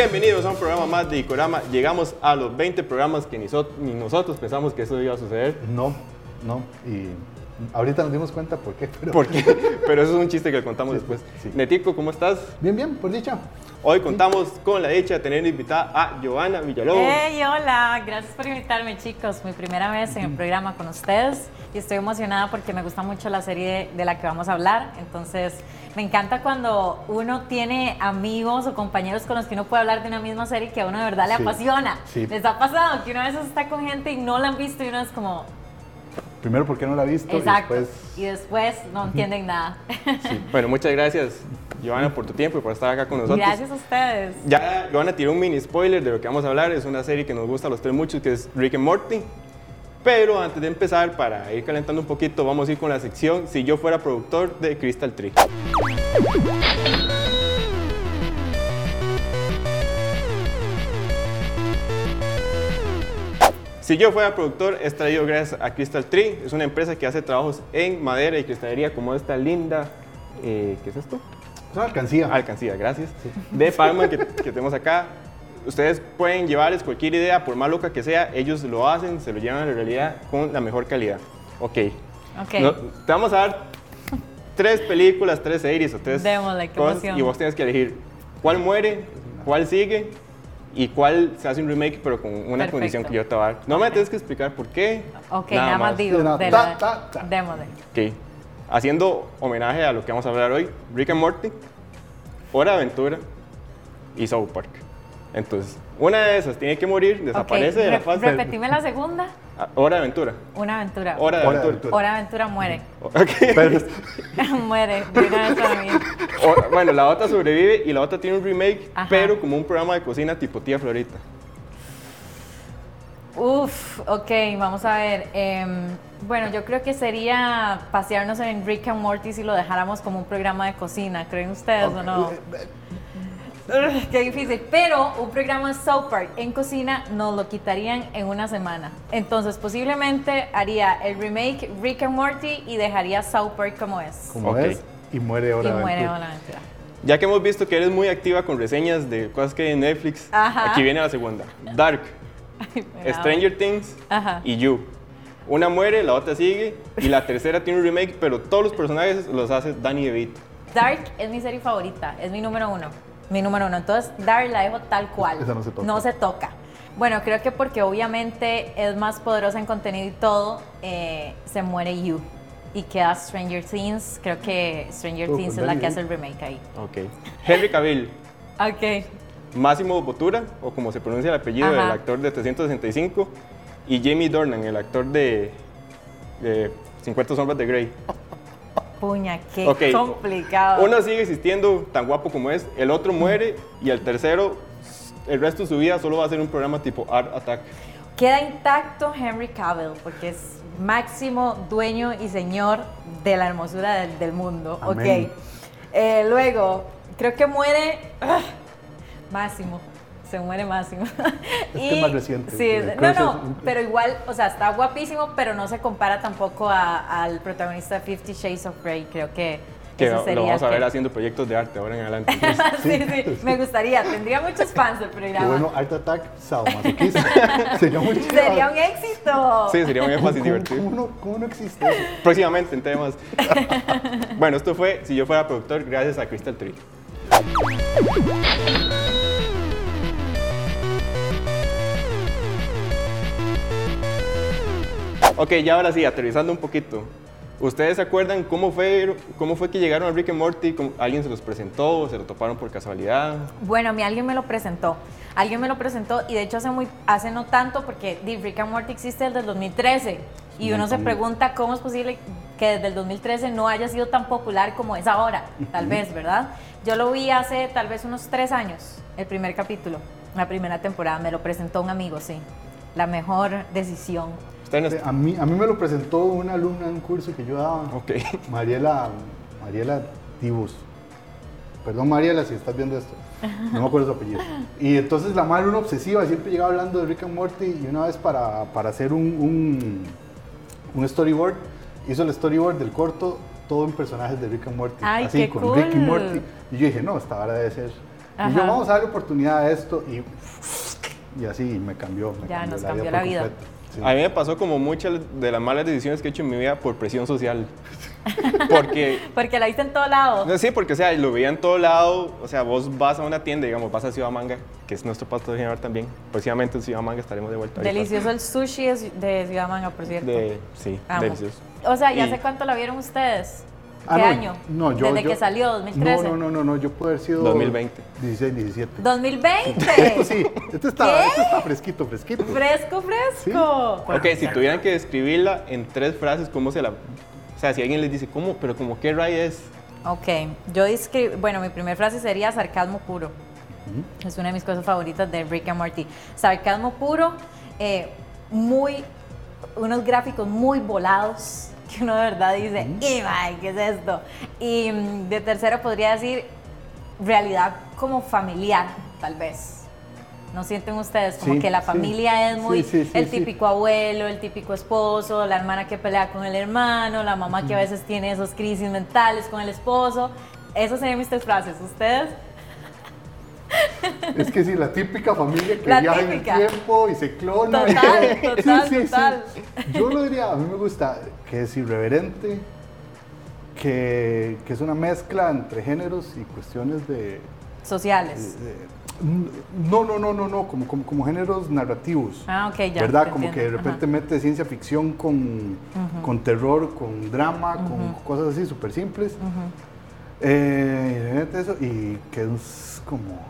Bienvenidos a un programa más de Icorama. Llegamos a los 20 programas que ni, so- ni nosotros pensamos que eso iba a suceder. No, no. Y ahorita nos dimos cuenta por qué. Pero... ¿Por qué? Pero eso es un chiste que contamos Sí, después. sí. Netico, ¿cómo estás? Bien, bien, por dicha. Hoy contamos con la dicha de tener invitada a Giovanna Villalobos. Hey, hola, gracias por invitarme chicos, mi primera vez en el programa con ustedes y estoy emocionada porque me gusta mucho la serie de la que vamos a hablar, entonces me encanta cuando uno tiene amigos o compañeros con los que uno puede hablar de una misma serie que a uno de verdad le Sí, apasiona. sí. ¿Les ha pasado que uno a veces está con gente y no la han visto y uno es como, Primero, ¿por qué no la he visto? exacto, Y después, y después no entienden nada. Bueno, muchas gracias, Giovanna, por tu tiempo y por estar acá con nosotros. Gracias a ustedes. Ya Giovanna tiró un mini spoiler de lo que vamos a hablar. Es una serie que nos gusta a los tres mucho, que es Rick and Morty. Pero antes de empezar, para ir calentando un poquito, vamos a ir con la sección Si yo fuera productor de Crystal Tree. Si yo fuera productor, es traído gracias a Crystal Tree. Es una empresa que hace trabajos en madera y cristalería como esta linda, eh, ¿qué es esto? Una alcancía. Alcancía, gracias. De Palma que, que tenemos acá. Ustedes pueden llevarles cualquier idea, por más loca que sea, ellos lo hacen, se lo llevan a la realidad con la mejor calidad. Ok. Ok. No, te vamos a dar tres películas, tres series o tres Démosle, qué cosas emoción. y vos tienes que elegir cuál muere, cuál sigue y cuál se hace un remake pero con una Perfecto. condición que yo te voy a dar. No me Ok. tienes que explicar por qué. Ok, nada, más digo, Sí, nada, de ta, la- ta, ta. démosle. Ok. Haciendo homenaje a lo que vamos a hablar hoy, Rick and Morty, Hora de Aventura y South Park. Entonces, una de esas tiene que morir, desaparece de la faz. Repetime la segunda. Ah, Hora de Aventura. Una aventura. Hora de Hora de Aventura. Aventura. Hora Aventura muere. Ok. Pero, muere. O- bueno, la otra sobrevive y la otra tiene un remake, Ajá. pero como un programa de cocina tipo Tía Florita. Uf, ok, vamos a ver. Em, bueno, yo creo que sería pasearnos en Rick and Morty si lo dejáramos como un programa de cocina. ¿Creen ustedes o no? Qué difícil. Pero un programa South Park en cocina nos lo quitarían en una semana. Entonces, posiblemente haría el remake Rick and Morty y dejaría South Park como es. como Ok. es, y muere ahora. y muere Hora Aventura. Ya que hemos visto que eres muy activa con reseñas de cosas que hay en Netflix, Ajá. aquí viene la segunda. Dark, da- Stranger Things Ajá. y You. Una muere, la otra sigue y la tercera tiene un remake, pero todos los personajes los hace Danny DeVito. Dark es mi serie favorita, es mi número uno. Mi número uno. Entonces, Dark la dejo tal cual. Esa no se toca. No se toca. Bueno, creo que porque obviamente es más poderosa en contenido y todo, eh, se muere You. Y queda Stranger Things. Creo que Stranger Oh, Things es la que hace el remake ahí. Ok. Henry Cavill, Ok. Máximo Botura, o como se pronuncia el apellido Ajá. del actor de 365, y Jamie Dornan, el actor de, de 50 Sombras de Grey. Puña, qué Ok. complicado. Uno sigue existiendo tan guapo como es, el otro muere y el tercero, el resto de su vida solo va a ser un programa tipo Art Attack. Queda intacto Henry Cavill, porque es máximo dueño y señor de la hermosura del, del mundo. Amén. Ok. Eh, luego, creo que muere ugh, Máximo. Se muere Máximo. que es más reciente, Sí, eh, no, no, es- pero igual, o sea, está guapísimo, pero no se compara tampoco a- al protagonista de Fifty Shades of Grey. Creo que, Que lo sería vamos a ver que- haciendo proyectos de arte ahora en adelante. sí, sí, me gustaría. Tendría muchos fans del Qué programa. bueno, Art Attack, sadomasoquista. Sería muy chido. Sería un éxito. Sí, sería muy fácil ¿Cómo, divertido. cómo no, ¿Cómo no existe eso? Próximamente en temas. bueno, esto fue Si yo fuera productor, gracias a Crystal Tree. Ok, ya ahora sí, aterrizando un poquito. ¿Ustedes se acuerdan cómo fue, cómo fue que llegaron a Rick and Morty? ¿Cómo- ¿Alguien se los presentó? ¿Se lo toparon por casualidad? Bueno, a mí alguien me lo presentó. Alguien me lo presentó y de hecho hace, muy, hace no tanto porque Rick and Morty existe desde el 2013 y uno se pregunta cómo es posible que desde el 2013 no haya sido tan popular como es ahora, tal vez, ¿verdad? Yo lo vi hace tal vez unos tres años, el primer capítulo, la primera temporada, me lo presentó un amigo, sí. La mejor decisión. Sí, está- A mí, a mí me lo presentó una alumna en un curso que yo daba, Ok. Mariela, Mariela Tibus. Perdón, Mariela, si estás viendo esto. No me acuerdo su apellido. Y entonces la madre era una obsesiva, siempre llegaba hablando de Rick and Morty y una vez para, para hacer un, un, un storyboard, hizo el storyboard del corto todo en personajes de Rick and Morty. Ay, así, qué con Rick y cool. Morty. Y yo dije, no, esta hora debe ser. Y yo, vamos a darle oportunidad a esto y, y así me cambió. Me Ya, nos la cambió vida la por vida. completo. Sí. A mí me pasó como muchas de las malas decisiones que he hecho en mi vida por presión social. Porque, Porque la viste en todo lado. no, sí, porque, o sea, lo veía en todo lado. O sea, vos vas a una tienda, digamos, vas a Ciudad Manga, que es nuestro patrocinador también. Próximamente en Ciudad Manga estaremos de vuelta. Delicioso el sushi de Ciudad Manga, por cierto. De, sí, Amo. delicioso. O sea, ¿ya Y- hace cuánto la vieron ustedes? ¿Qué Ah, no, año? No, yo. Desde yo- que salió, 2013. No, no, no, no, no, yo puedo haber sido. 2020. 16, 17. 2020. Esto sí, este está, ¿Qué? este está fresquito, fresquito. Fresco, fresco. Ok, si tuvieran que describirla en tres frases, ¿cómo se la...? O sea, si alguien les dice, ¿cómo? Pero como qué Ray es... Ok, yo describo, bueno, mi primera frase sería sarcasmo puro. Es una de mis cosas favoritas de Rick and Morty. Sarcasmo puro, eh, muy, unos gráficos muy volados, que uno de verdad dice, "Y, ¿qué es esto? Y mm, de tercero podría decir realidad como familiar, tal vez. ¿No sienten ustedes como Sí, que la sí. familia es Sí, muy sí, el típico abuelo, el típico esposo, la hermana que pelea con el hermano, la mamá que a veces tiene esos crisis mentales con el esposo? Esas serían mis tres frases. ¿Ustedes? Es que sí, la típica familia que La viaja típica. en el tiempo y se clona. y Total, total. Yo lo diría, a mí me gusta que es irreverente, que, que es una mezcla entre géneros y cuestiones de... Sociales. de- no, no, no, no, no, como, como, como géneros narrativos. Ah, ok, ya. ¿Verdad? Como que de repente mete ciencia ficción con, con terror, con drama, con cosas así súper simples. Eh, eso, y que es como,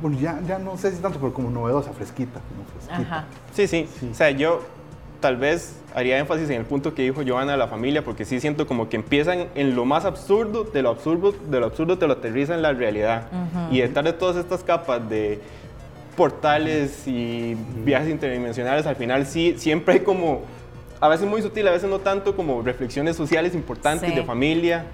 como ya, ya no sé si tanto, pero como novedosa, fresquita, como Ajá. fresquita. Ajá. Sí, sí, Sí. O sea, yo tal vez haría énfasis en el punto que dijo Joana de la familia, porque sí siento como que empiezan en lo más absurdo, de lo absurdo, de lo absurdo te lo aterriza en la realidad. Y detrás de todas estas capas de portales y viajes interdimensionales, al final sí, siempre hay como, a veces muy sutil, a veces no tanto, como reflexiones sociales importantes Sí. de familia.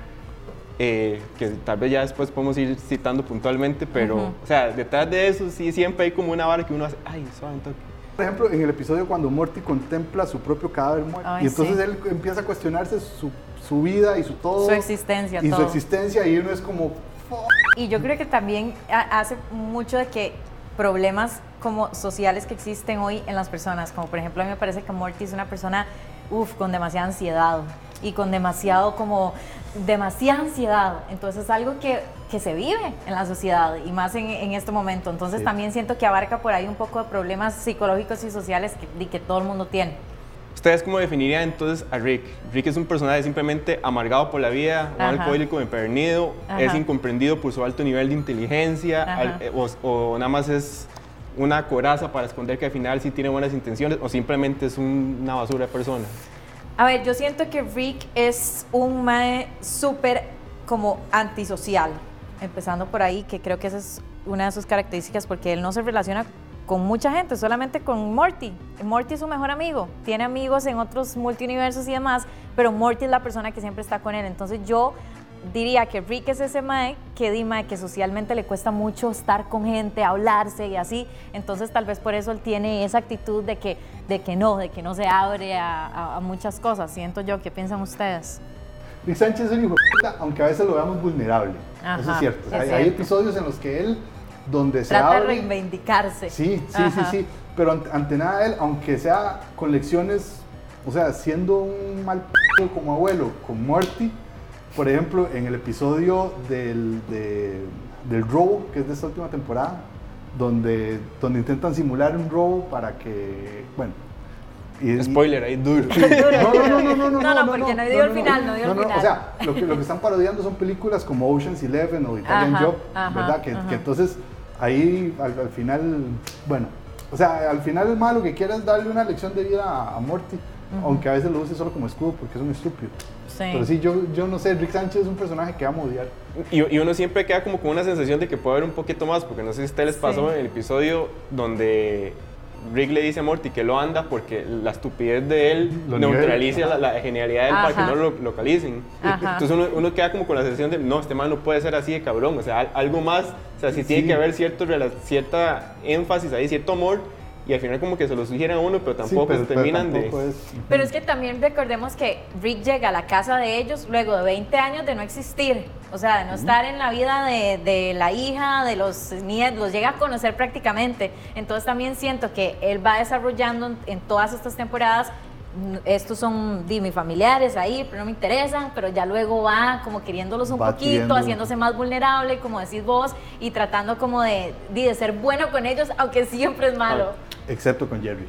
Eh, que tal vez ya después podemos ir citando puntualmente, pero, Ujú. o sea, detrás de eso sí siempre hay como una vara que uno hace, ay, suave un toque". Por ejemplo, en el episodio cuando Morty contempla su propio cadáver muerto, Ay, y entonces sí. él empieza a cuestionarse su, su vida y su todo. Su existencia, Y todo. su existencia, y uno es como. Y yo creo que también ha- hace mucho de que problemas como sociales que existen hoy en las personas, como por ejemplo a mí me parece que Morty es una persona, uff, con demasiada ansiedad y con demasiado como, demasiada ansiedad. Entonces es algo que, que se vive en la sociedad y más en, en este momento. Entonces Sí. también siento que abarca por ahí un poco de problemas psicológicos y sociales que, que todo el mundo tiene. ¿Ustedes cómo definirían entonces a Rick? Rick es un personaje simplemente amargado por la vida, un Ajá. alcohólico empedernido, Ajá. es incomprendido por su alto nivel de inteligencia, al- eh, o, o nada más es una coraza para esconder que al final sí tiene buenas intenciones, o simplemente es un- una basura de persona. A ver, yo siento que Rick es un mae súper como antisocial, empezando por ahí, que creo que esa es una de sus características porque él no se relaciona con mucha gente, solamente con Morty. Morty es su mejor amigo, tiene amigos en otros multiuniversos y demás, pero Morty es la persona que siempre está con él. Entonces yo diría que Rick es ese mae que di mae que socialmente le cuesta mucho estar con gente, hablarse y así. Entonces tal vez por eso él tiene esa actitud de que, de que no, de que no se abre a, a- a muchas cosas. Siento yo, ¿qué piensan ustedes? Rick Sánchez es un hijo de puta, aunque a veces lo veamos vulnerable. Ajá, Eso es cierto. es hay, hay cierto. episodios en los que él, donde se Trata de abre... reivindicarse. Sí, sí, Ajá. sí, sí. Pero ante, ante nada él, aunque sea con lecciones, o sea, siendo un mal p como abuelo con Morty, por ejemplo, en el episodio del, de- del robo, que es de esta última temporada, donde, donde intentan simular un robo para que, bueno... y- Spoiler, ahí duro. no, no, no, no, no, no, No, no, porque no dio el final, no dio el final. O sea, lo que, lo que están parodiando son películas como Ocean's Eleven o Italian Ajá, Job, ajá, ¿verdad? Que, que entonces ahí al, al final, bueno, o sea, al final el malo que quiere es darle una lección de vida a, a Morty, aunque a veces lo use solo como escudo porque es un estúpido. Sí. Pero sí, yo, yo no sé, Rick Sánchez es un personaje que vamos a odiar. Y, y uno siempre queda como con una sensación de que puede haber un poquito más, porque no sé si a ustedes les pasó Sí. en el episodio donde Rick le dice a Morty que lo anda porque la estupidez de él Lo neutraliza la, la genialidad de él para que Ajá. no lo localicen. Ajá. Entonces uno, uno queda como con la sensación de, no, este man no puede ser así de cabrón, o sea, al- algo más, o sea, sí, tiene que haber cierto, cierta énfasis ahí, cierto amor, y al final como que se lo sugieren a uno, pero Sí, tampoco pero- pero terminan tampoco de... es- Pero es que también recordemos que Rick llega a la casa de ellos luego de 20 años de no existir, o sea, de no estar en la vida de, de la hija, de los nietos, los llega a conocer prácticamente. Entonces también siento que él va desarrollando en, todas estas temporadas, estos son di, mis familiares ahí, pero no me interesan, pero ya luego va como queriéndolos un Va poquito, haciéndose más vulnerable, como decís vos, y tratando como de, de ser bueno con ellos, aunque siempre es malo. Excepto con Jerry.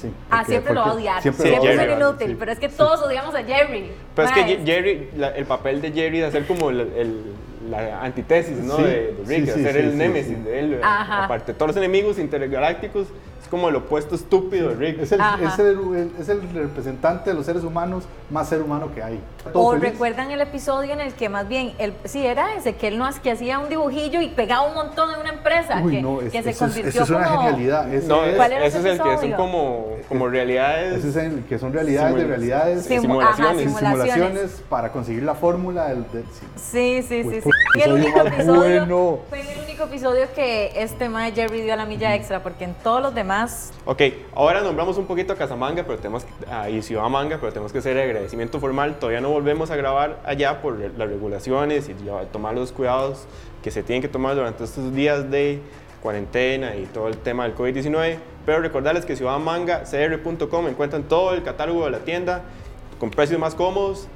Sí, Ah, siempre lo va a odiar. Siempre, Sí, lo va a Siempre Jerry, es inútil, sí. pero es que todos odiamos a Jerry. Pero es que Jerry, la- el papel de Jerry de hacer como el, el- la antítesis, ¿no? Sí, de, de Rick, de sí, el sí, némesis sí. de él. Ajá. Aparte, todos los enemigos intergalácticos es como el opuesto estúpido de Rick. Es el, es, el, el- es el representante de los seres humanos más ser humano que hay. Todo O feliz. recuerdan el episodio en el que más bien, él, sí, era ese, que él no que hacía un dibujillo y pegaba un montón en una empresa, Uy, que, no, es- que se eso es, convirtió eso es una como... genialidad. Ese no, es, ¿Cuál era ese es el que son como, como realidades. ese es el que son realidades de Simula- realidades. Sí, Simu- simulaciones. ajá, simulaciones. simulaciones para conseguir la fórmula del, del- sí. Sí, sí, sí, Pues, sí. puta, Y el único episodio, bueno. fue el único episodio que este mae Jerry dio a la milla extra, porque en todos los demás, Ok, ahora nombramos un poquito a Casamanga pero tenemos a Manga, pero tenemos que hacer agradecimiento formal. Todavía no volvemos a grabar allá por las regulaciones y tomar los cuidados que se tienen que tomar durante estos días de cuarentena y todo el tema del COVID-19. Pero recordarles que Ciudad Manga, cr.com, encuentran todo el catálogo de la tienda con precios más cómodos.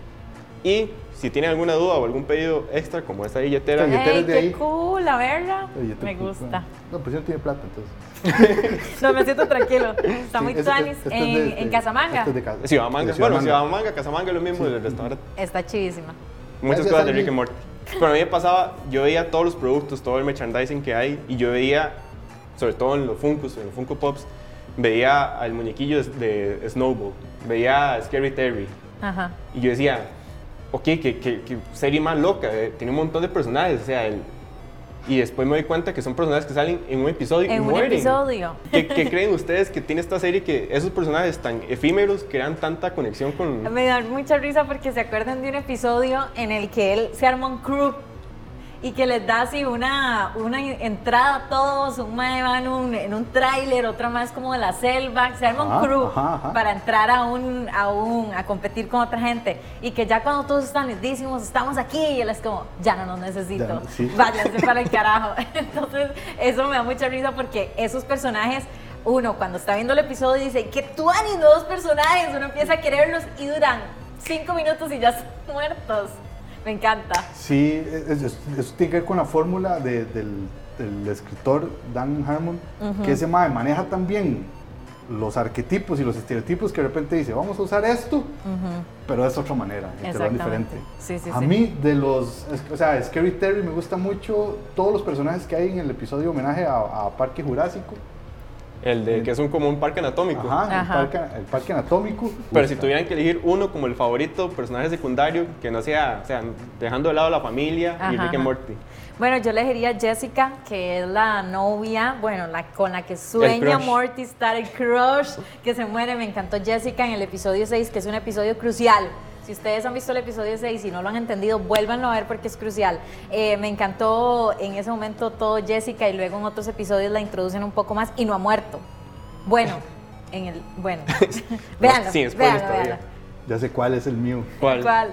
Y si tienen alguna duda o algún pedido extra, como esta billetera, Esta billetera ¡Ey, es de qué ahí. cool! A verla. Oye, te- Me gusta. No, pues yo no tiene plata, entonces. No, me siento tranquilo. Está Sí, muy este- tuanis este es en, de- en Casamanga. este es de Casa- Ciudad Manga. de Ciudad bueno, Manga. Ciudad Manga, Casamanga es lo mismo del restaurante. Está chidísima. Muchas Gracias, cosas de. Rick and Morty. Pero a mí me pasaba, yo veía todos los productos, todo el merchandising que hay, y yo veía, sobre todo en los Funkos, en los Funko Pops, veía al muñequillo de, de Snowball, veía a Scary Terry, Ajá. y yo decía, ok, que, que, que serie más loca, eh, tiene un montón de personajes, o sea, el- y después me doy cuenta que son personajes que salen en un episodio y En un mueren. episodio. ¿Qué, qué creen ustedes que tiene esta serie que esos personajes tan efímeros crean tanta conexión con... Me da mucha risa porque se acuerdan de un episodio en el que él se arma un crew y que les da así una, una entrada a todos, un mae va en un, en un tráiler, otra más como de la selva, se arma un crew ajá, ajá. para entrar a un, a un, a competir con otra gente y que ya cuando todos están lindísimos, estamos aquí y él es como, ya no nos necesito, sí. váyanse para el carajo. Entonces eso me da mucha risa porque esos personajes uno cuando está viendo el episodio dice que tú han dos personajes, uno empieza a quererlos y duran cinco minutos y ya están muertos. Me encanta. Sí, es- es- eso tiene que ver con la fórmula de- del, del escritor Dan Harmon, que ese mae maneja también los arquetipos y los estereotipos que de repente dice, vamos a usar esto, pero de otra manera, y te lo diferente. Sí, sí, a sí. mí, de los, es- o sea, Scary Terry me gusta mucho todos los personajes que hay en el episodio homenaje a, a Parque Jurásico. El de que es un, como un parque anatómico. Ajá, el Ajá. parque, el parque anatómico. Pero si tuvieran que elegir uno como el favorito, personaje secundario, que no sea, o sea, dejando de lado la familia y Ajá, Rick and. Morty. Bueno, yo elegiría Jessica, que es la novia, bueno, la con la que sueña. Morty estar el crush, que se muere. Me encantó Jessica en el episodio 6, que es un episodio crucial. Si ustedes han visto el episodio 6 y no lo han entendido, vuélvanlo a ver porque es crucial. Eh, me encantó en ese momento todo Jessica y luego en otros episodios la introducen un poco más y no ha muerto. Bueno, en el. Bueno, véanlo. spoilers véanlo, véanlo. Ya sé cuál es el mío. ¿Cuál? ¿Cuál?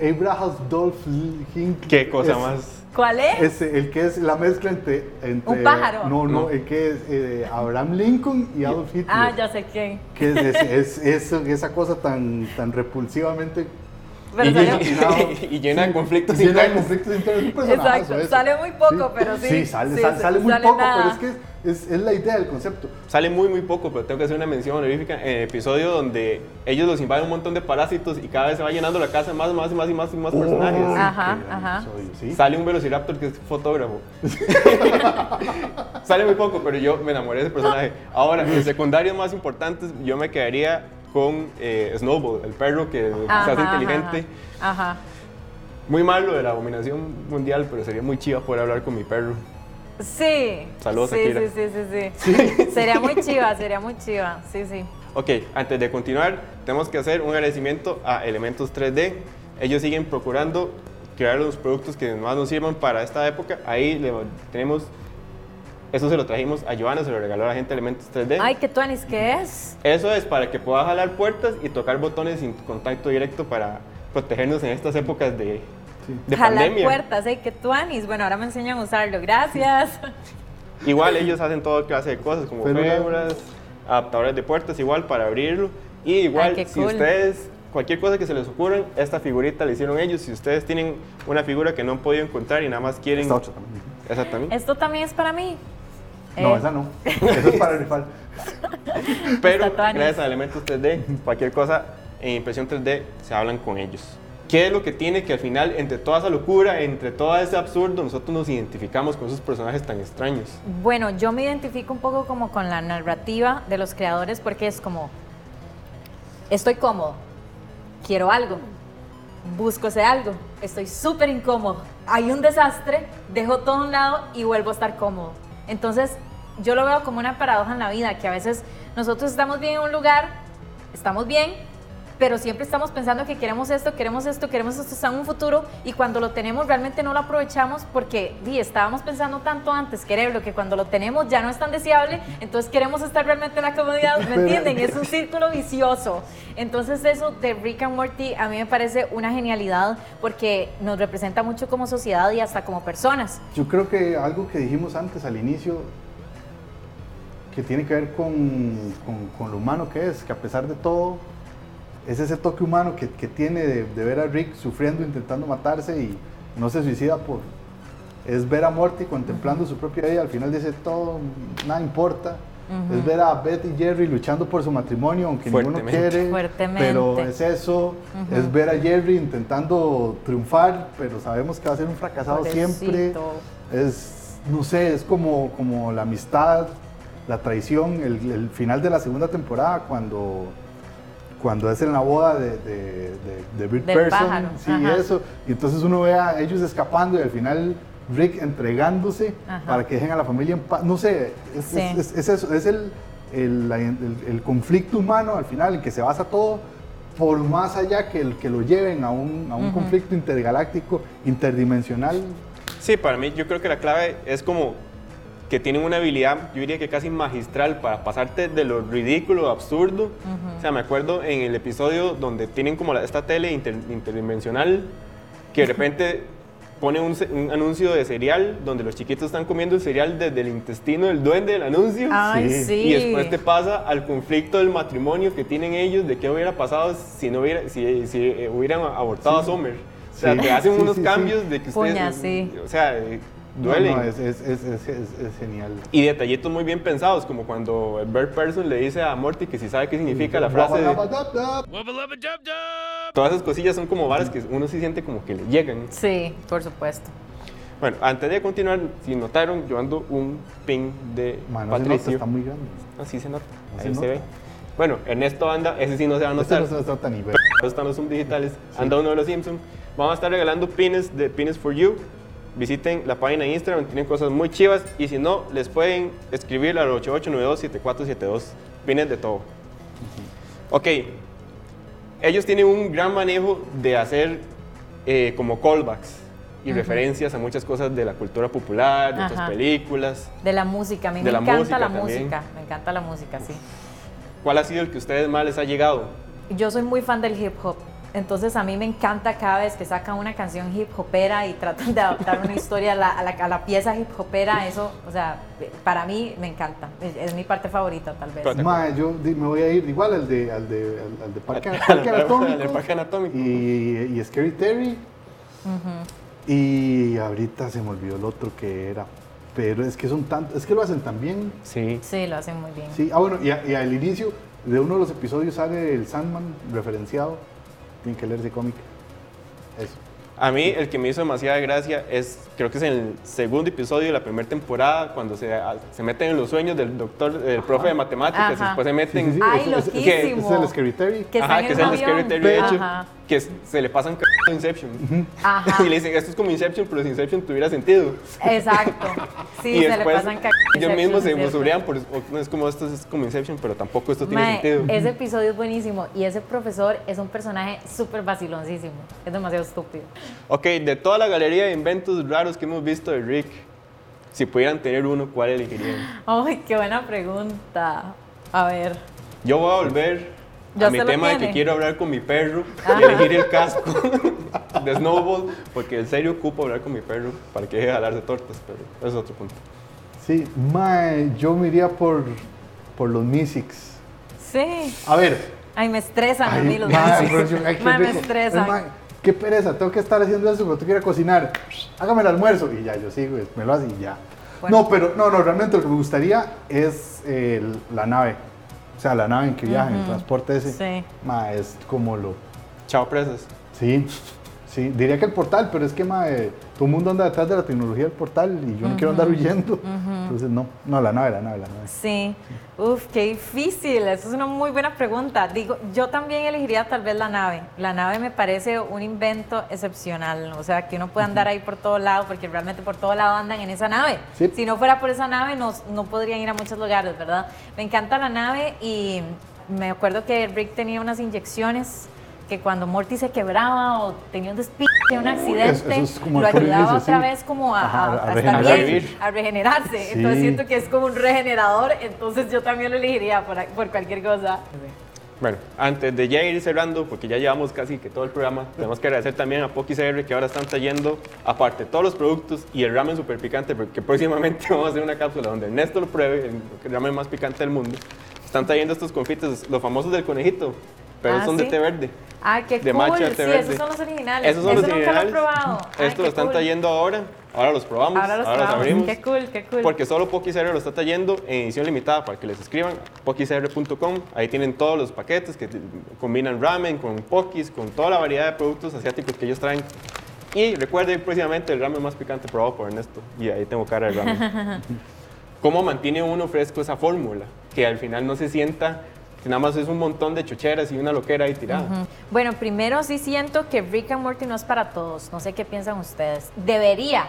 Abraham Dolph Hink. ¿Qué cosa es- más? ¿Cuál es? Ese, el que es la mezcla entre. entre ¿Un pájaro? No, no, el que es eh, Abraham Lincoln y Adolf Hitler. Ah, ya sé quién. Que es, es- es- eso- esa cosa tan, tan repulsivamente. Pero y, salió- y- y llena de conflictos Llena de conflictos internos. Exacto, sale muy poco, pero sí. Sí, sale, Sí, sale, sale muy sale poco, nada. pero es que es, es la idea del concepto. Sale muy, muy poco, pero tengo que hacer una mención honorífica en el episodio donde ellos los invaden un montón de parásitos y cada vez se va llenando la casa más, más, y más y más y más personajes. Ajá, ajá. episodio, ¿sí? Sale un velociraptor que es fotógrafo. Sale muy poco, pero yo me enamoré de ese personaje. Ahora, en secundarios más importantes, yo me quedaría con eh, Snowball, el perro que se hace Ajá, inteligente. Ajá. ajá. Muy malo de la dominación mundial, pero sería muy chiva poder hablar con mi perro. Sí. Saludos, sí, Akira. sí, sí, sí, sí. sería muy chiva, sería muy chiva. Sí, sí. Ok, antes de continuar, tenemos que hacer un agradecimiento a Elementos 3D. Ellos siguen procurando crear los productos que más nos sirvan para esta época. Ahí le tenemos, eso se lo trajimos a Joana, se lo regaló a la gente Elementos 3D. Ay, ¿qué tuanis? ¿Qué es? Eso es para que pueda jalar puertas y tocar botones sin contacto directo para protegernos en estas épocas de, de Jalar pandemia. puertas, ¿eh? ¿Qué tuanis? Bueno, ahora me enseñan a usarlo. Gracias. Igual ellos hacen toda clase de cosas como Pero fémulas, adaptadores de puertas igual para abrirlo. Y igual, Ay, si cool. ustedes, cualquier cosa que se les ocurra, esta figurita la hicieron ellos. Si ustedes tienen una figura que no han podido encontrar y nada más quieren... Esta otra también. Exactamente. Esto también es para mí. No, Eh, esa no. Eso es para rifar. Pero Tatuajes. gracias a Elementos 3D, cualquier cosa en impresión 3D se hablan con ellos. ¿Qué es lo que tiene que al final, entre toda esa locura, entre todo ese absurdo, nosotros nos identificamos con esos personajes tan extraños? Bueno, yo me identifico un poco como con la narrativa de los creadores porque es como, estoy cómodo, quiero algo, busco ese algo, estoy súper incómodo, hay un desastre, dejo todo a un lado y vuelvo a estar cómodo. Entonces, yo lo veo como una paradoja en la vida, que a veces nosotros estamos bien en un lugar, estamos bien, pero siempre estamos pensando que queremos esto, queremos esto, queremos esto está en un futuro y cuando lo tenemos realmente no lo aprovechamos porque di, estábamos pensando tanto antes quererlo que cuando lo tenemos ya no es tan deseable, entonces queremos estar realmente en la comodidad, ¿me entienden? Es un círculo vicioso. Entonces eso de Rick and Morty a mí me parece una genialidad porque nos representa mucho como sociedad y hasta como personas. Yo creo que algo que dijimos antes al inicio, que tiene que ver con, con- con lo humano que es, que a pesar de todo, es ese toque humano que, que tiene de, de ver a Rick sufriendo, intentando matarse y no se suicida por... Es ver a Morty contemplando su propia vida, al final dice todo, nada importa. Es ver a Beth y Jerry luchando por su matrimonio, aunque ninguno quiere. Fuertemente. Pero es eso, es ver a Jerry intentando triunfar, pero sabemos que va a ser un fracasado siempre. Es, no sé, es como, como la amistad, la traición, el, el final de la segunda temporada cuando, cuando es en la boda de, de, de, de Del Person. pájaro, Sí, ajá. eso. Y entonces uno ve a ellos escapando y al final Rick entregándose Ajá. para que dejen a la familia en paz. No sé, es, Sí. es- es- es eso, es el, el, el- el conflicto humano al final en que se basa todo. Por más allá que, el, que lo lleven a un, a un conflicto intergaláctico, interdimensional, Sí, para mí yo creo que la clave es como que tienen una habilidad, yo diría que casi magistral para pasarte de lo ridículo, absurdo. O sea, me acuerdo en el episodio donde tienen como la- esta tele inter- interdimensional que de repente pone un, un anuncio de cereal donde los chiquitos están comiendo el cereal desde el intestino del duende del anuncio. Ay, Sí. sí. Y después te pasa al conflicto del matrimonio que tienen ellos, de qué hubiera pasado si no hubiera, si, si, eh, hubieran abortado a Summer. O sea, Sí. te hacen Sí, unos sí, sí. cambios de que ustedes, Puña, sí. o sea, eh, no, duelen. no, es, es- es- es- es- es genial. Y detallitos muy bien pensados, como cuando Bert Person le dice a Morty que si sabe qué significa la frase de... Todas esas cosillas son como varas que uno sí siente como que le llegan. Sí, por supuesto. Bueno, antes de continuar, si notaron, yo ando un pin de Man, no se nota, Patricio. está muy grande. Así se nota, No ahí se se, ve. nota. Bueno, Ernesto anda, ese sí no se va a Este notar. no se nos trata ni ver. Están los Zoom digitales, anda uno de los Simpsons. Vamos a estar regalando pines de Pines for You. Visiten la página de Instagram, tienen cosas muy chivas. Y si no, les pueden escribir al 8892-7472. Pines de todo. Ok. Ellos tienen un gran manejo de hacer eh, como callbacks y referencias a muchas cosas de la cultura popular, de otras Ajá. películas. De la música, a mí De me la encanta música la también. música, me encanta la música, sí. ¿Cuál ha sido el que a ustedes más les ha llegado? Yo soy muy fan del hip hop, entonces a mí me encanta cada vez que sacan una canción hip hopera y tratan de adaptar una historia a la, a la- a la pieza hip hopera, eso, o sea, para mí me encanta, es, es mi parte favorita tal vez. Ma, yo me voy a ir igual al de, al de, al, al de Parque, Parque Anatómico. al de Parque Anatómico. Y, y Scary Terry. Y ahorita se me olvidó el otro que era. Pero es que son tantos, es que lo hacen tan bien. Sí. Sí, lo hacen muy bien. Sí, ah, bueno, y, a- y al inicio de uno de los episodios sale el Sandman referenciado. Tienen que leer ese cómic. Eso. A mí el que me hizo demasiada gracia es, creo que es en el segundo episodio de la primera temporada, cuando se, se meten en los sueños del doctor, del profe de matemáticas, y después se meten... Sí, sí, sí, Ay, es- es- loquísimo. Es, el Scary Terry. Que Ajá, que es el. Scary Terry hecho, Ajá. Que se le pasan a Inception. Ajá. Y le dicen, esto es como Inception, pero si Inception tuviera sentido. Exacto. Sí, y se después le pasan ellos mismos se musurean, por, o- es como esto es como Inception, pero tampoco esto tiene sentido. ese episodio es buenísimo y ese profesor es un personaje súper vaciloncísimo. Es demasiado estúpido. Ok, de toda la galería de inventos raros que hemos visto de Rick, si pudieran tener uno, ¿cuál elegirían? Ay, qué buena pregunta. A ver. Yo voy a volver a mi tema de que quiero hablar con mi perro Ajá. y elegir el casco de Snowball, porque en serio ocupo hablar con mi perro para que deje de hablar de tortas, pero eso es otro punto. Sí, mae, yo me iría por, por los Mysics. Sí. A ver. Ay, me estresan a ay, mí los Mysics. ay, qué Mae, me estresan. Ay, mae, qué pereza, tengo que estar haciendo eso, pero tú quieres cocinar. Hágame el almuerzo. Y ya, yo sigo, me lo hace y ya. Bueno. No, pero no, no, realmente lo que me gustaría es eh, la nave. O sea, la nave en que viajan, el transporte ese. Sí. Ma, es como lo. Chao, presas. Sí, sí, diría que el portal, pero es que ma, eh, todo el mundo anda detrás de la tecnología del portal y yo no quiero andar huyendo. Entonces, no, no, la nave, la nave, la nave. Sí. Uf, qué difícil. Esa es una muy buena pregunta. Digo, yo también elegiría tal vez la nave. La nave me parece un invento excepcional. O sea, que uno puede andar ahí por todo lado, porque realmente por todo lado andan en esa nave. Sí. Si no fuera por esa nave, no, no podrían ir a muchos lugares, ¿verdad? Me encanta la nave y me acuerdo que Rick tenía unas inyecciones que cuando Morty se quebraba o tenía un despiche, un accidente, eso es como lo ayudaba dice, otra sí. vez como a, Ajá, a- a a estar regenerarse. bien, a regenerarse. Entonces Sí. siento que es como un regenerador, entonces yo también lo elegiría por, por cualquier cosa. Bueno, antes de ya ir cerrando, porque ya llevamos casi que todo el programa, tenemos que agradecer también a Poki CR que ahora están trayendo, aparte todos los productos y el ramen super picante, porque próximamente vamos a hacer una cápsula donde Ernesto lo pruebe, el ramen más picante del mundo. Están trayendo estos confites, los famosos del conejito, pero Ah, son ¿sí? de té verde. Ah, qué De cool. matcha, sí, té verde. esos son los originales. Esos son Eso los nunca originales. lo he probado. Ay, Estos lo están cool. trayendo ahora, ahora los probamos, Ahora los ahora probamos. abrimos. Qué cool, qué cool. Porque solo Pokicr lo está trayendo en edición limitada para que les escriban, pokicr.com. Ahí tienen todos los paquetes que combinan ramen con pokis, con toda la variedad de productos asiáticos que ellos traen. Y recuerden próximamente el ramen más picante probado por Ernesto. Y ahí tengo cara de ramen. ¿Cómo mantiene uno fresco esa fórmula? Que al final no se sienta, que nada más es un montón de chocheras y una loquera ahí tirada. Ujú. Bueno, primero sí siento que Rick and Morty no es para todos. No sé qué piensan ustedes. Debería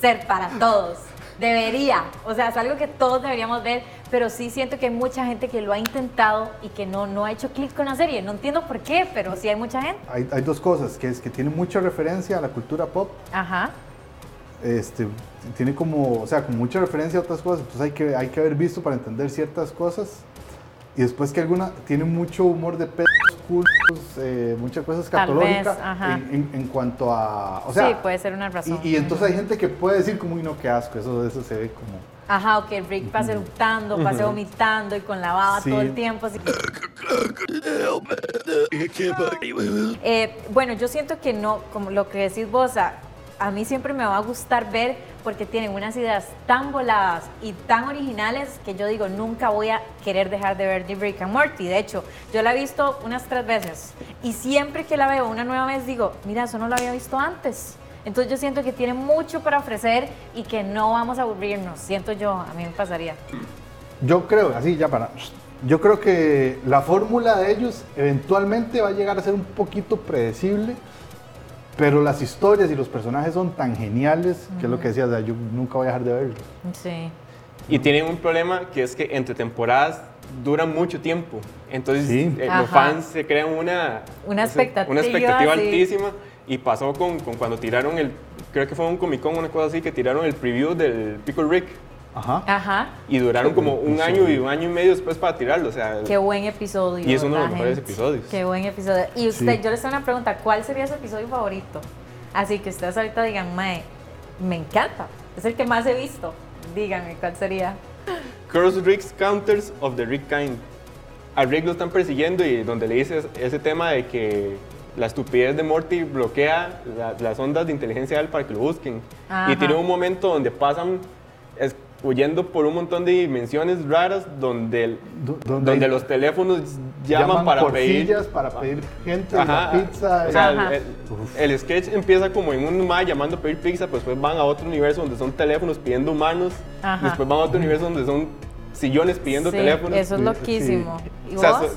ser para todos. Debería. O sea, es algo que todos deberíamos ver, pero sí siento que hay mucha gente que lo ha intentado y que no, no ha hecho clic con la serie. No entiendo por qué, pero sí hay mucha gente. Hay, hay dos cosas, que es que tiene mucha referencia a la cultura pop, Ajá. este, tiene como, o sea, como mucha referencia a otras cosas, entonces hay que, hay que haber visto para entender ciertas cosas. Y después que alguna tiene mucho humor de pedos, culos, eh, muchas cosas escatológicas ajá. en, en- en cuanto a, o sea, sí, puede ser una razón. y, y entonces hay gente que puede decir como, uy, no, qué asco, eso, eso se ve como... Ajá, o que Rick pase eructando, pase vomitando y con la baba Sí. todo el tiempo. así. Eh, bueno, yo siento que no, como lo que decís vos, a, mí siempre me va a gustar ver porque tienen unas ideas tan voladas y tan originales que yo digo, nunca voy a querer dejar de ver The Rick and Morty. De hecho, yo la he visto unas tres veces y siempre que la veo una nueva vez digo, mira, eso no lo había visto antes. Entonces yo siento que tiene mucho para ofrecer y que no vamos a aburrirnos. Siento yo, a mí me pasaría. Yo creo, así ya para... Yo creo que la fórmula de ellos eventualmente va a llegar a ser un poquito predecible, pero las historias y los personajes son tan geniales que es lo que decías, o sea, yo nunca voy a dejar de verlos. Sí. Y tienen un problema que es que entre temporadas duran mucho tiempo. Entonces Sí. eh, los fans se crean una, Una expectativa, una expectativa sí. altísima. Y pasó con, con cuando tiraron el, creo que fue un Comic Con, una cosa así, que tiraron el preview del Pickle Rick. Ajá. Ajá. Y duraron como un año y un año y medio después para tirarlo. O sea, Qué buen episodio. Y es uno de los mejores episodios. Qué buen episodio. Y usted, Sí. yo les tengo una pregunta, ¿cuál sería su episodio favorito? Así que ustedes ahorita digan, Mae, me encanta. Es el que más he visto. Díganme, ¿cuál sería? Cross Rick's Counters of the Rick Kind. A Rick lo están persiguiendo y donde le dices ese tema de que la estupidez de Morty bloquea la- las ondas de inteligencia de él para que lo busquen. Ajá. Y tiene un momento donde pasan, es huyendo por un montón de dimensiones raras donde, el- Do- donde, hay- los teléfonos llaman, para por pedir. sillas, para pedir gente, Ajá, la pizza. o sea, Ajá. el, el sketch empieza como en un ma llamando a pedir pizza, pues después van a otro universo donde son teléfonos pidiendo humanos, Ajá. después van a otro universo donde son sillones pidiendo Sí, teléfonos. Eso es Sí, loquísimo. ¿Y O sea, vos? so-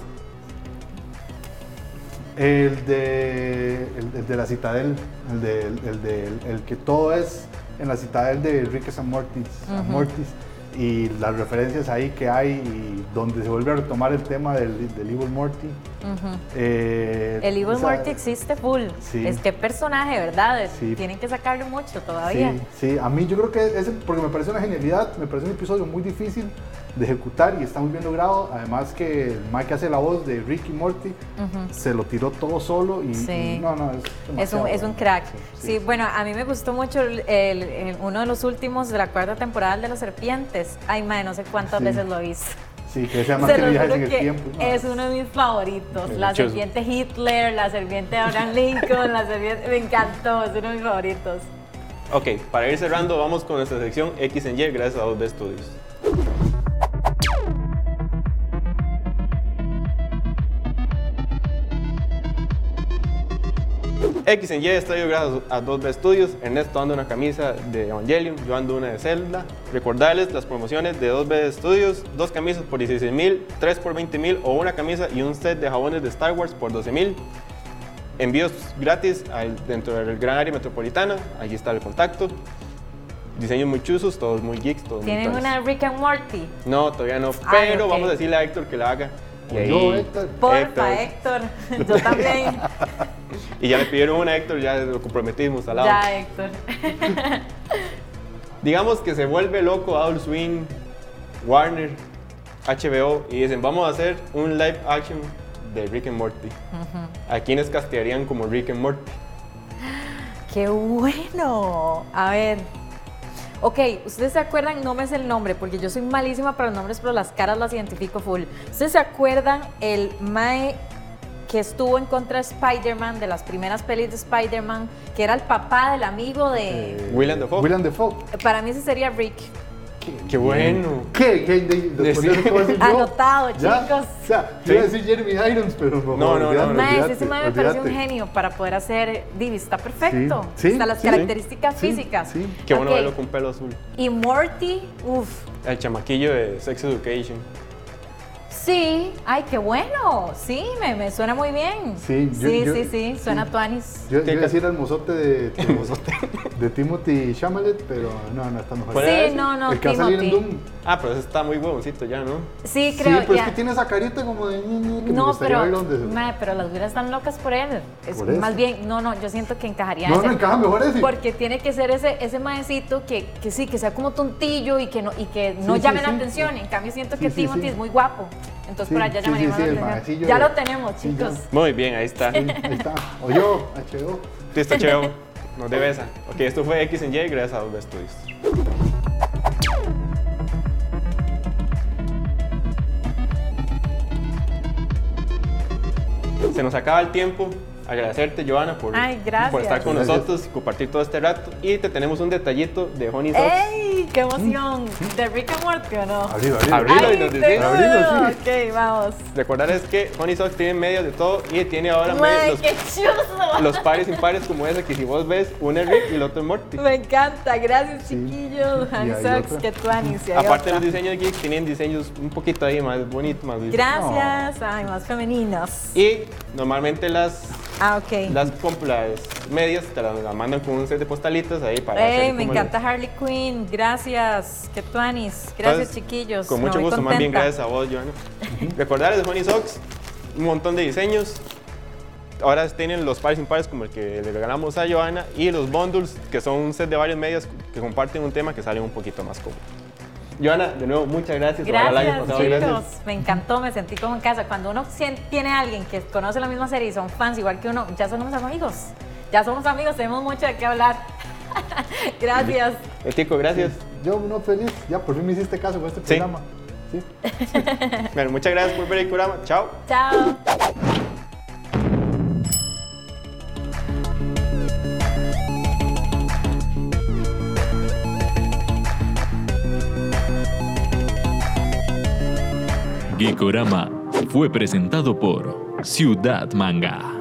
El de, el, el de la Citadel, el, de, el, de- el que todo es en la Citadel de Rick and Mortis, and Mortis, y las referencias ahí que hay y donde se vuelve a retomar el tema del, del Evil Morty. Eh, El Evil o sea, Morty existe full. sí. Es que personaje, ¿verdad? Sí. Tienen que sacarle mucho todavía. Sí, sí, a mí yo creo que ese, porque me parece una genialidad, me parece un episodio muy difícil de ejecutar y está muy bien logrado. Además que el Mike hace la voz de Ricky Morty se lo tiró todo solo y, Sí. y no, no, es Es un, es un crack. Sí, Sí, bueno, a mí me gustó mucho el, el- el- uno de los últimos de la cuarta temporada de Los Serpientes. Ay, madre, no sé cuántas Sí. veces lo hice. Sí, que se llama Se que viajes en el que tiempo. no, es uno de mis favoritos. La serpiente Hitler, la serpiente Abraham Lincoln, la serpiente... Me encantó, es uno de mis favoritos. Ok, para ir cerrando, vamos con nuestra sección X en Y, gracias a 2B Studios. X en Y está gracias a 2B Studios. Ernesto anda una camisa de Evangelion, yo ando una de Zelda. Recordarles las promociones de 2B Studios: dos camisas por 16 mil, tres por 20 mil o una camisa y un set de jabones de Star Wars por 12 mil. Envíos gratis al- dentro del gran área metropolitana. Allí está el contacto. Diseños muy chuzos, todos muy geeks, todos muy Tienen tones. una Rick and Morty. No, todavía no, Ay, pero ok. vamos a decirle a Héctor que la haga. Y, yo, Héctor. Porfa, Héctor. Yo también. y ya me pidieron una, Héctor, ya lo comprometimos al lado. ya, Héctor. Digamos que se vuelve loco Adult Swing, Warner, HBO y dicen, vamos a hacer un live action de Rick and Morty. ¿A quiénes castearían como Rick and Morty? ¡Qué bueno! A ver. Ok, ¿ustedes se acuerdan? No me sé el nombre porque yo soy malísima para los nombres, pero las caras las identifico full. ¿Ustedes se acuerdan el Mae que estuvo en contra de Spider-Man, de las primeras pelis de Spider-Man, que era el papá del amigo de... Eh, William Dafoe. William Dafoe. Para mí ese sería Rick. ¡Qué bueno! ¿Qué? ¿Qué? De- de eso, ¿qué voy a decir yo? Anotado, ¿Ya? chicos. O sea, yo iba a decir Jeremy Irons, pero no. No, no, no, no. Mae, olvídate, ese me parece un genio para poder hacer... Divi, está perfecto. Sí, sí, Hasta las sí. características Sí, físicas. sí. Qué bueno verlo con pelo azul. Y Morty, uff. El chamaquillo de Sex Education. Sí, ay, qué bueno. Sí, me, me suena muy bien. Sí, yo- sí, yo- sí, sí, suena tuanis. Yo, yo ¿Qué iba a decir el mozote de, de, de Timothy Chalamet, pero no, no está mejor. ¿Cuál era Sí, ese? no, no, el que va a salir en Timothy. Doom. Ah, pero ese está muy huevoncito ya, ¿no? Sí, Sí, creo pero ya. es que tiene esa carita como de que me No, gustaría pero, donde- pero las güeras están locas por él. Es Por más bien, no, no, yo siento que encajaría No, ese. no, encaja mejor ese. Porque tiene que ser ese, ese maecito que, que sí, que sea como tontillo y que no, y que no Sí, sí, llame la sí. atención. En cambio, siento Sí, que sí, Timothy sí. es muy guapo. Entonces Sí, por allá sí, llamaría sí, sí, la atención. Ya lo tenemos, chicos. Muy bien, ahí está. Sí, ahí está. O yo, HBO. Listo, Cheo. Nos debe esa. Ok, esto fue X en Y gracias a 2B Studios. Se nos acaba el tiempo. Agradecerte, Joana, por, Ay, gracias. por estar con Gracias. nosotros y compartir todo este rato. Y te tenemos un detallito de Honey Socks. ¡Qué emoción! ¿De Rick and Morty o no? Abrilo, abrilo. Abrilo. ¡Ay, y nos qué decís. Abrilo, Ok, vamos. Recordarles que Honey Socks tiene medias de todo y tiene ahora Mae, medias- qué chuzo. los, los pares impares como ese que si vos ves, uno es Rick y el otro es Morty. Me encanta, gracias Sí. chiquillos. Y Honey Socks, que tú Anis. Aparte de los diseños geeks, tienen diseños un poquito ahí más bonitos, más Gracias, ay, más femeninos. Y normalmente las, Ah, ok. las, las medias te las, las mandan con un set de postalitas ahí para Ey, me encanta Harley Quinn, gracias, que tú Anis. Gracias Entonces, chiquillos. Con mucho gusto, más bien gracias a vos, Joana. Recordarles Honey Socks, un montón de diseños. Ahora tienen los pares impares como el que le regalamos a Joana y los bundles, que son un set de varias medias que comparten un tema que salen un poquito más cómodo. Joana, de nuevo, muchas gracias. La Gracias, chicos. Me encantó, me sentí como en casa. Cuando uno tiene a alguien que conoce la misma serie y son fans igual que uno, ya somos amigos. Ya somos amigos, tenemos mucho de qué hablar. gracias. El tico, gracias. Yo no feliz, ya por fin me hiciste caso con este sí. programa. Sí. bueno, muchas gracias por ver el programa. Chao. Chao. Geekorama fue presentado por Ciudad Manga.